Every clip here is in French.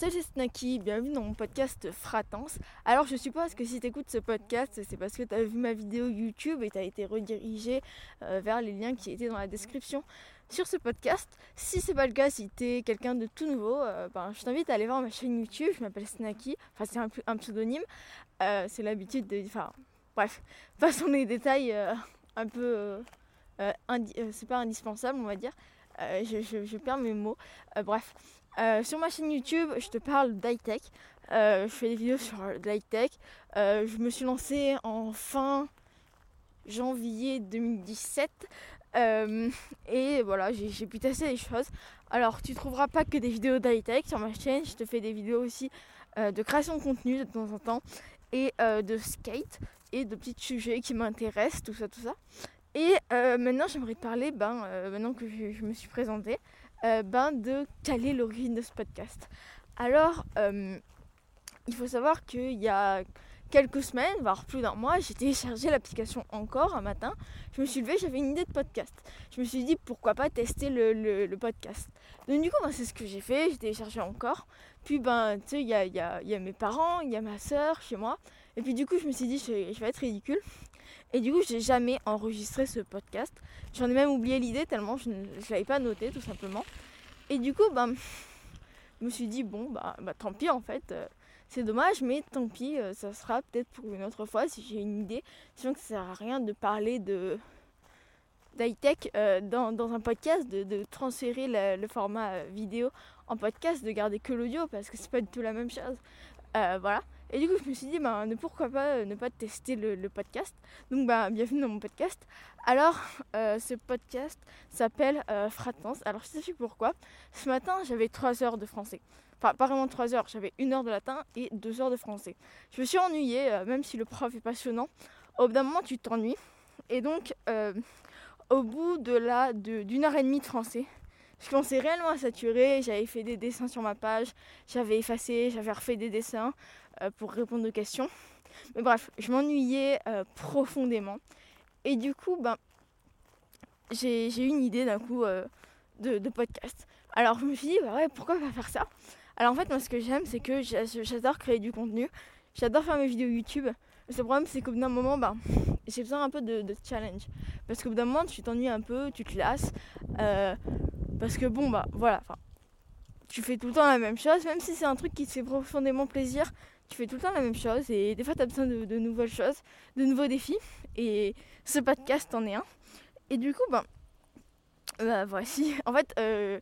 Salut c'est Snacky, bienvenue dans mon podcast Fratance. Alors je suppose que si tu écoutes ce podcast, c'est parce que tu as vu ma vidéo YouTube et tu as été redirigé euh, vers les liens qui étaient dans la description sur ce podcast. Si c'est pas le cas, si tu es quelqu'un de tout nouveau, euh, ben, je t'invite à aller voir ma chaîne YouTube, je m'appelle Snacky, enfin c'est un, pseudonyme, euh, c'est l'habitude de... Enfin bref, passons les détails un peu... c'est pas indispensable on va dire. Je, je, perds mes mots. bref, euh, sur ma chaîne YouTube, je te parle d'high-tech. Euh, je fais des vidéos sur l'high-tech. Euh, je me suis lancée en fin janvier 2017. et voilà, j'ai pu tester des choses. Alors, tu trouveras pas que des vidéos d'high-tech sur ma chaîne. Je te fais des vidéos aussi de création de contenu de temps en temps. Et de skate. Et de petits sujets qui m'intéressent, tout ça, tout ça. Et maintenant, j'aimerais te parler, ben, maintenant que je me suis présentée, euh, ben, de caler l'origine de ce podcast. Alors, euh, il faut savoir qu'il y a quelques semaines, voire plus d'un mois, j'ai téléchargé l'application encore un matin. Je me suis levée, j'avais une idée de podcast. Je me suis dit pourquoi pas tester le, podcast. Donc du coup, ben, c'est ce que j'ai fait, j'ai téléchargé encore. Puis ben, tu sais, il y a, y a, mes parents, il y a ma soeur chez moi. Et puis du coup, je me suis dit, je vais être ridicule. Et du coup, j'ai jamais enregistré ce podcast. J'en ai même oublié l'idée tellement je ne l'avais pas noté tout simplement. Et du coup, bah, je me suis dit, bon, bah, bah tant pis en fait. Euh, c'est dommage, mais tant pis, euh, ça sera peut-être pour une autre fois si j'ai une idée. Sinon, que ça sert à rien de parler de d'high-tech euh, dans, un podcast, de, de transférer le, format vidéo en podcast, de garder que l'audio parce que c'est pas du tout la même chose. voilà. Et du coup, je me suis dit, bah, ne pourquoi pas euh, ne pas tester le, podcast. Donc, bah, bienvenue dans mon podcast. Alors, euh, ce podcast s'appelle euh, Fratance. Alors, je sais pourquoi. Ce matin, j'avais 3 heures de français. Enfin, pas vraiment 3 heures, j'avais 1 heure de latin et 2 heures de français. Je me suis ennuyée, euh, même si le prof est passionnant. Au bout d'un moment, tu t'ennuies. Et donc, au bout de d'une heure et demie de français, je commençais réellement à saturer. J'avais fait des dessins sur ma page, j'avais effacé, j'avais refait des dessins. Euh, pour répondre aux questions. Mais bref, je m'ennuyais euh, profondément. Et du coup, ben, j'ai eu une idée d'un coup euh, de, podcast. Alors je me suis dit, bah ouais, pourquoi pas faire ça? Alors en fait, moi ce que j'aime, c'est que j'adore créer du contenu. J'adore faire mes vidéos YouTube. Le problème, c'est qu'au bout d'un moment, ben, j'ai besoin un peu de, challenge. Parce qu'au bout d'un moment, tu t'ennuies un peu, tu te lasses. parce que bon, bah voilà, tu fais tout le temps la même chose, même si c'est un truc qui te fait profondément plaisir, tu fais tout le temps la même chose et des fois tu as besoin de, nouvelles choses, de nouveaux défis. Et ce podcast en est un. Et du coup, ben, bah, voici. En fait, euh,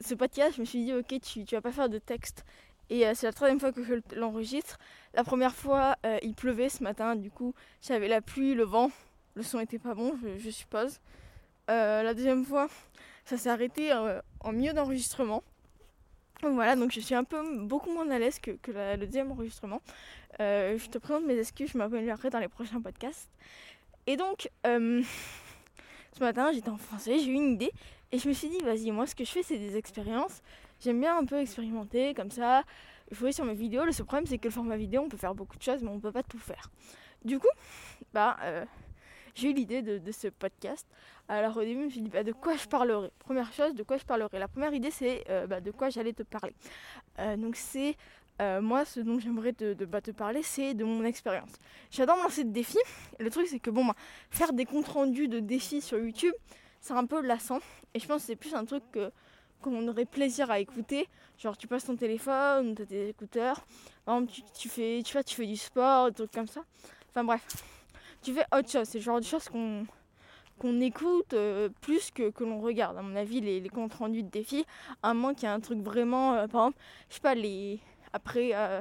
ce podcast, je me suis dit, ok, tu, tu vas pas faire de texte. Et euh, c'est la troisième fois que je l'enregistre. La première fois, euh, il pleuvait ce matin, du coup, j'avais la pluie, le vent. Le son était pas bon, je, suppose. la deuxième fois, ça s'est arrêté en milieu d'enregistrement. Voilà, donc je suis un peu beaucoup moins à l'aise que, le deuxième enregistrement. Euh, je te présente mes excuses, je m'améliorerai dans les prochains podcasts. Et donc, euh, ce matin, j'étais en français, j'ai eu une idée et je me suis dit, vas-y, moi ce que je fais, c'est des expériences. J'aime bien un peu expérimenter comme ça, jouer sur mes vidéos. Le seul problème, c'est que le format vidéo, on peut faire beaucoup de choses, mais on peut pas tout faire. Du coup, bah, euh, j'ai eu l'idée de, ce podcast. Alors au début, je me suis dit bah, de quoi je parlerai? Première chose, de quoi je parlerai? La première idée, c'est euh, bah, de quoi j'allais te parler. Euh, donc c'est moi, ce dont j'aimerais te, bah, parler, c'est de mon expérience. J'adore lancer de défis. le truc, c'est que bon, faire des comptes rendus de défis sur YouTube, c'est un peu lassant. Et je pense que c'est plus un truc que qu'on aurait plaisir à écouter. Genre, tu passes ton téléphone, tu as tes écouteurs. Par exemple, tu, fais, tu, vois, tu fais du sport, des trucs comme ça. Enfin bref tu fais autre chose. C'est le genre de choses qu'on écoute euh, plus que, que l'on regarde. À mon avis, les, les comptes rendus de défis, à moins qu'il y ait un truc vraiment, euh, par exemple, je sais pas, les après euh,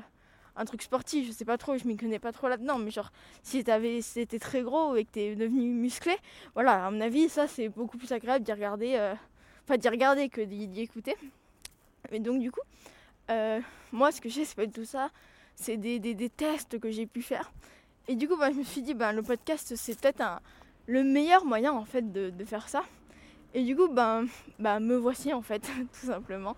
un truc sportif, je sais pas trop, je m'y connais pas trop là-dedans, mais genre si t'avais, c'était très gros et que t'es devenu musclé, voilà, à mon avis, ça c'est beaucoup plus agréable d'y regarder, enfin d'y regarder que d'y écouter. Mais donc du coup, moi ce que j'ai, c'est pas tout ça, c'est des, des, tests que j'ai pu faire. Et du coup, bah, je me suis dit, bah, le podcast, c'est peut-être le meilleur moyen en fait de, faire ça. Et du coup, ben, bah, me voici en fait, tout simplement,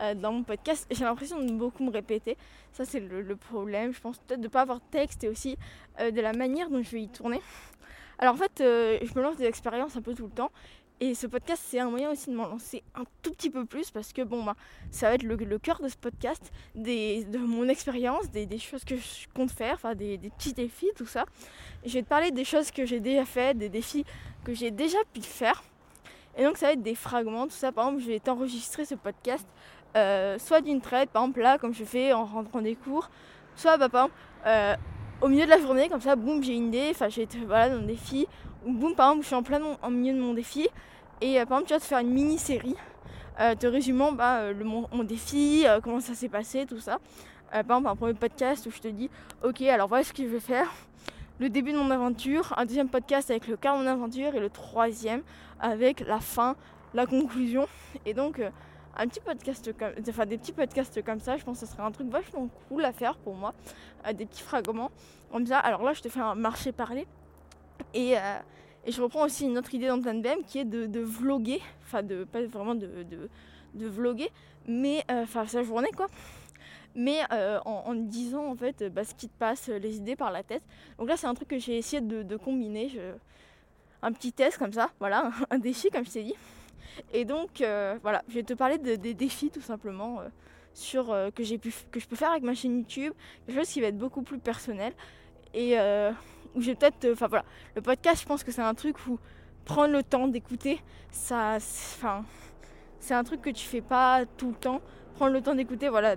euh, dans mon podcast. J'ai l'impression de beaucoup me répéter. Ça, c'est le, problème. Je pense peut-être de ne pas avoir de texte et aussi euh, de la manière dont je vais y tourner. Alors en fait, euh, je me lance des expériences un peu tout le temps. Et ce podcast, c'est un moyen aussi de m'en lancer un tout petit peu plus parce que bon, bah, ça va être le, cœur de ce podcast, de mon expérience, des, choses que je compte faire, enfin des, petits défis, tout ça. je vais te parler des choses que j'ai déjà faites, des défis que j'ai déjà pu faire. Et donc ça va être des fragments, tout ça. Par exemple, je vais t'enregistrer ce podcast, euh, soit d'une traite, par exemple là, comme je fais en rentrant des cours, soit bah, par exemple euh, au milieu de la journée, comme ça, boum, j'ai une idée, enfin j'ai voilà, dans le défi, ou boum, par exemple, je suis en plein en milieu de mon défi, et euh, par exemple, tu vas te faire une mini-série, te résumant bah, le, mon, défi, comment ça s'est passé, tout ça. par exemple, un premier podcast où je te dis, ok, alors voilà ce que je vais faire le début de mon aventure, un deuxième podcast avec le quart de mon aventure et le troisième avec la fin, la conclusion. Et donc, euh, un petit podcast comme, enfin, des petits podcasts comme ça, je pense que ce serait un truc vachement cool à faire pour moi. Euh, des petits fragments comme ça. Alors là, je te fais un marché parler. Et, euh, et je reprends aussi une autre idée d'antan BM qui est de, de vloguer. Enfin, de, pas vraiment de, de, vloguer, mais enfin, sa journée quoi mais euh, en, disant en fait bah, ce qui te passe, les idées par la tête. Donc là, c'est un truc que j'ai essayé de, combiner. Un petit test comme ça, voilà, un défi comme je t'ai dit. Et donc, euh, voilà, je vais te parler des défis tout simplement euh, sur, que, j'ai pu, que je peux faire avec ma chaîne YouTube. Quelque chose qui va être beaucoup plus personnel. Et où j'ai peut-être. Enfin voilà, le podcast, je pense que c'est un truc où prendre le temps d'écouter, ça. Enfin, c'est un truc que tu fais pas tout le temps. Prendre le temps d'écouter, voilà,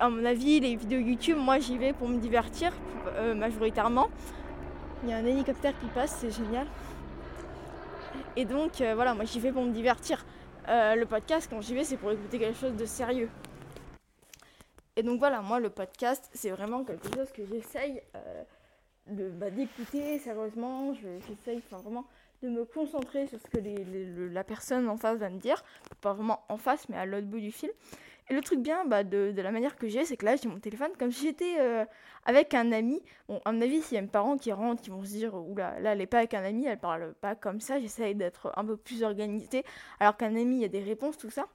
à mon avis, les vidéos YouTube, moi j'y vais pour me divertir euh, majoritairement. Il y a un hélicoptère qui passe, c'est génial. Et donc euh, voilà, moi j'y vais pour me divertir. Euh, le podcast, quand j'y vais, c'est pour écouter quelque chose de sérieux. Et donc voilà, moi le podcast, c'est vraiment quelque chose que j'essaye bah, d'écouter sérieusement. J'essaye vraiment de me concentrer sur ce que la personne en face va me dire. Pas vraiment en face, mais à l'autre bout du fil. Et le truc bien bah, de, la manière que j'ai, c'est que là, j'ai mon téléphone comme si j'étais euh, avec un ami. Bon, à mon avis, s'il y a mes parents qui rentrent, qui vont se dire, oula, là, elle n'est pas avec un ami, elle parle pas comme ça, j'essaye d'être un peu plus organisée. Alors qu'un ami, il y a des réponses, tout ça.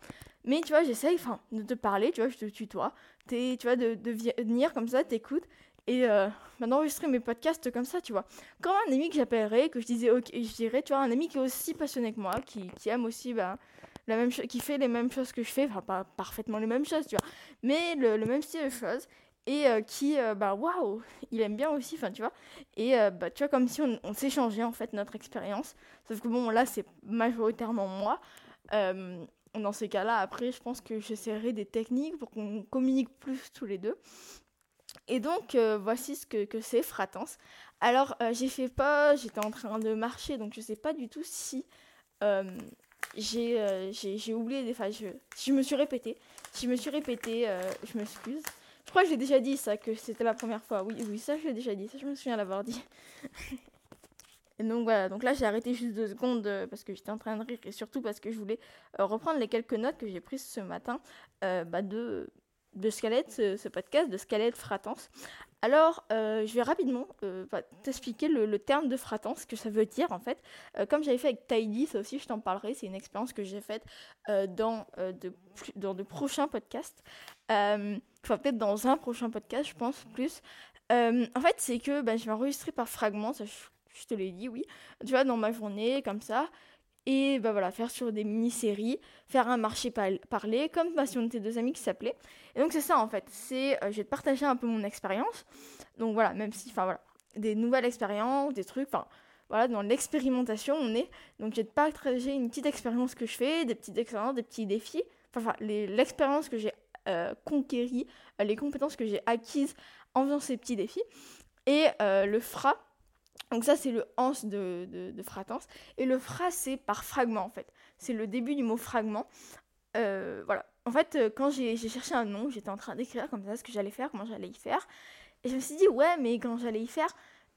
Mais tu vois, j'essaye de te parler, tu vois, je te tutoie. Tu vois, de, de venir comme ça, t'écoutes. Et euh, bah, d'enregistrer mes podcasts comme ça, tu vois. Comme un ami que j'appellerais, que je disais, ok, je dirais, tu vois, un ami qui est aussi passionné que moi, qui, qui aime aussi, bah, la même qui fait les mêmes choses que je fais, enfin pas parfaitement les mêmes choses, tu vois, mais le, même style de choses et euh, qui euh, bah waouh il aime bien aussi enfin tu vois et euh, bah tu vois comme si on, on s'échangeait en fait notre expérience. Sauf que bon là c'est majoritairement moi. Dans ces cas-là après je pense que j'essaierai des techniques pour qu'on communique plus tous les deux. Et donc voici ce que, que c'est Fratance. Alors j'ai fait pas j'étais en train de marcher donc je sais pas du tout si j'ai j'ai oublié des fois je, je me suis répétée. Je me suis répétée euh, je m'excuse. Je crois que j'ai déjà dit ça que c'était la première fois. Oui oui ça je l'ai déjà dit ça je me souviens l'avoir dit. Et donc voilà. Donc là j'ai arrêté juste deux secondes euh, parce que j'étais en train de rire et surtout parce que je voulais reprendre les quelques notes que j'ai prises ce matin bah de de Squelette, ce, ce, podcast de Squelette Fratance. Alors, euh, je vais rapidement euh, t'expliquer le, terme de fratance, ce que ça veut dire en fait. Euh, comme j'avais fait avec Tidy, ça aussi je t'en parlerai, c'est une expérience que j'ai faite dans, de, dans de prochains podcasts. enfin, peut-être dans un prochain podcast, je pense, plus. en fait, c'est que ben, je vais enregistrer par fragments, ça, je, te l'ai dit, oui. Tu vois, dans ma journée, comme ça et bah voilà, faire sur des mini-séries, faire un marché parlé, comme bah, si on était deux amis qui s'appelaient. Et donc c'est ça en fait, c'est euh, te partager un peu mon expérience. Donc voilà, même si, enfin voilà, des nouvelles expériences, des trucs, enfin voilà, dans l'expérimentation on est. Donc te partager une petite expérience que je fais, des petites expériences, des petits défis, enfin l'expérience que j'ai euh, conquérie, euh, les compétences que j'ai acquises en faisant ces petits défis. Et le FRA, donc ça c'est le ans de, de, fratance. Et le fra c'est par fragment en fait. C'est le début du mot fragment. Euh, voilà. En fait, euh, quand j'ai cherché un nom, j'étais en train d'écrire comme ça ce que j'allais faire, comment j'allais y faire. Et je me suis dit, ouais, mais quand j'allais y faire,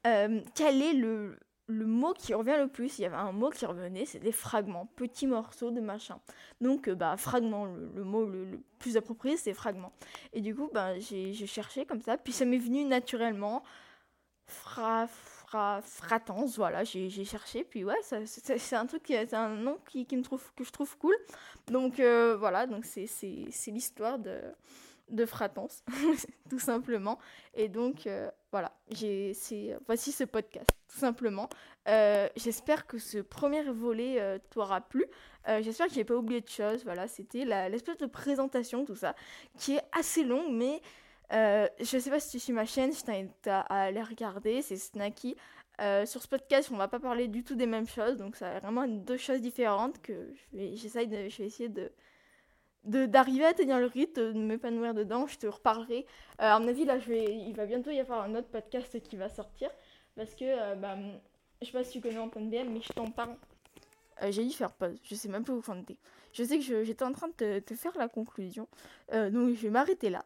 euh, quel est le, le mot qui revient le plus? Il y avait un mot qui revenait, c'est des fragments, petits morceaux de machin. Donc, bah, fragment, le, mot le, plus approprié, c'est fragment. Et du coup, bah, j'ai cherché comme ça, puis ça m'est venu naturellement. Fra, Fratance, voilà, j'ai cherché, puis ouais, c'est un truc, c'est un nom qui, me trouve, que je trouve cool. Donc euh, voilà, donc c'est l'histoire de, de Fratance, tout simplement. Et donc, euh, voilà, voici ce podcast, tout simplement. Euh, j'espère que ce premier volet euh, t'aura plu. j'espère que j'ai pas oublié de choses. Voilà, c'était l'espèce de présentation, tout ça, qui est assez longue, mais je sais pas si tu suis ma chaîne, je t'invite à, aller regarder, c'est Snacky. sur ce podcast, on va pas parler du tout des mêmes choses, donc ça va vraiment deux choses différentes que je vais, essayer de, d'arriver à tenir le rythme, de m'épanouir dedans. Je te reparlerai. Euh, à mon avis, il va bientôt y avoir un autre podcast qui va sortir. Parce que, euh, bah, je sais pas si tu connais Antoine BM, mais je t'en parle. Euh, j'ai dû faire pause. Je sais même pas où t'es. Je sais que j'étais en train de te, faire la conclusion. donc, je vais m'arrêter là.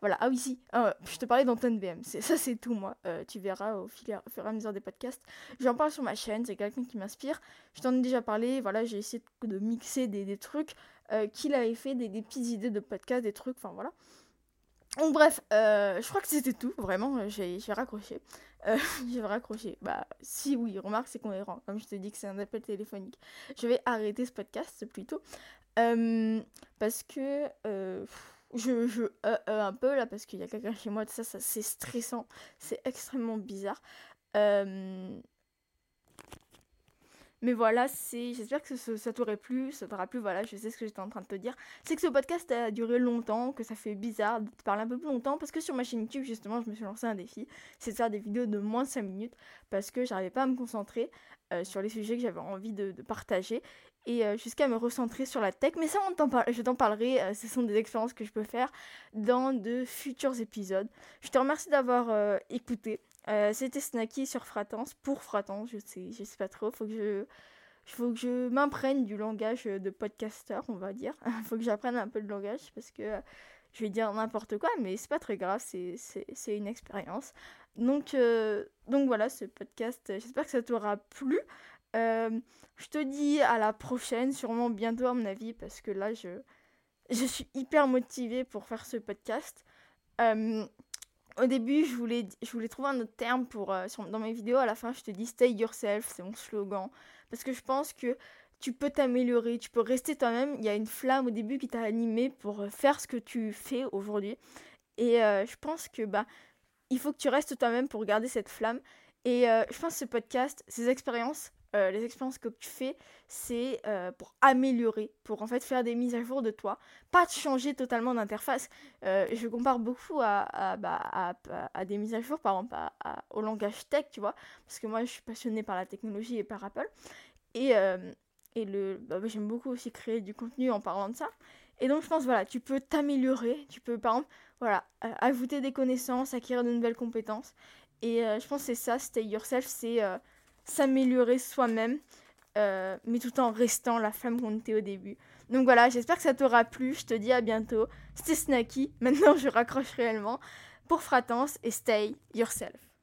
Voilà. Ah oui, si. je te parlais d'Antoine BM. Ça, c'est tout, moi. tu verras au, fil, au fur et à mesure des podcasts. J'en parle sur ma chaîne. C'est quelqu'un qui m'inspire. Je t'en ai déjà parlé. Voilà, j'ai essayé de, mixer des, trucs. Euh, qu'il avait fait des, petites idées de podcast, des trucs, enfin voilà. Bref, euh, je crois que c'était tout, vraiment, euh, j'ai raccroché. j'ai raccroché. Bah si oui, remarque c'est cohérent, comme je te dis que c'est un appel téléphonique. Je vais arrêter ce podcast plutôt. parce que je, je un peu là, parce qu'il y a quelqu'un chez moi, ça, ça c'est stressant, c'est extrêmement bizarre. Mais voilà, c'est j'espère que ça, t'aurait plu, ça t'aura plu, voilà, je sais ce que j'étais en train de te dire. C'est que ce podcast a duré longtemps, que ça fait bizarre de te parler un peu plus longtemps, parce que sur ma chaîne YouTube, justement, je me suis lancé un défi, c'est de faire des vidéos de moins de 5 minutes, parce que j'arrivais pas à me concentrer euh, sur les sujets que j'avais envie de, partager, et euh, jusqu'à me recentrer sur la tech. Mais ça, on je t'en parlerai, euh, ce sont des expériences que je peux faire dans de futurs épisodes. Je te remercie d'avoir écouté. Euh, c'était Snacky sur Fratance, pour Fratance, je sais, je sais pas trop. Faut que je, faut que je m'imprègne du langage de podcaster, on va dire. faut que j'apprenne un peu le langage parce que je vais dire n'importe quoi, mais c'est pas très grave, c'est une expérience. Donc, donc voilà, ce podcast, j'espère que ça t'aura plu. Je te dis à la prochaine, sûrement bientôt à mon avis, parce que là, je, je suis hyper motivée pour faire ce podcast au début, je voulais, je voulais trouver un autre terme pour, euh, dans mes vidéos. À la fin, je te dis stay yourself, c'est mon slogan. Parce que je pense que tu peux t'améliorer, tu peux rester toi-même. Il y a une flamme au début qui t'a animé pour euh, faire ce que tu fais aujourd'hui. Et euh, je pense que bah, il faut que tu restes toi-même pour garder cette flamme. Et je pense que ce podcast, ces expériences, euh, les expériences que tu fais, c'est euh, pour améliorer, pour en fait faire des mises à jour de toi, pas de changer totalement d'interface. Euh, je compare beaucoup à, bah, à, à, des mises à jour, par exemple au langage tech, tu vois, parce que moi je suis passionnée par la technologie et par Apple. Et, et le, bah, j'aime beaucoup aussi créer du contenu en parlant de ça. Et donc je pense, voilà, tu peux t'améliorer, tu peux par exemple, voilà, ajouter des connaissances, acquérir de nouvelles compétences. Et je pense que c'est ça, stay yourself, c'est s'améliorer soi-même, euh, mais tout en restant la femme qu'on était au début. Donc voilà, j'espère que ça t'aura plu. Je te dis à bientôt. C'était Snacky. Maintenant, je raccroche réellement pour Fratance et stay yourself.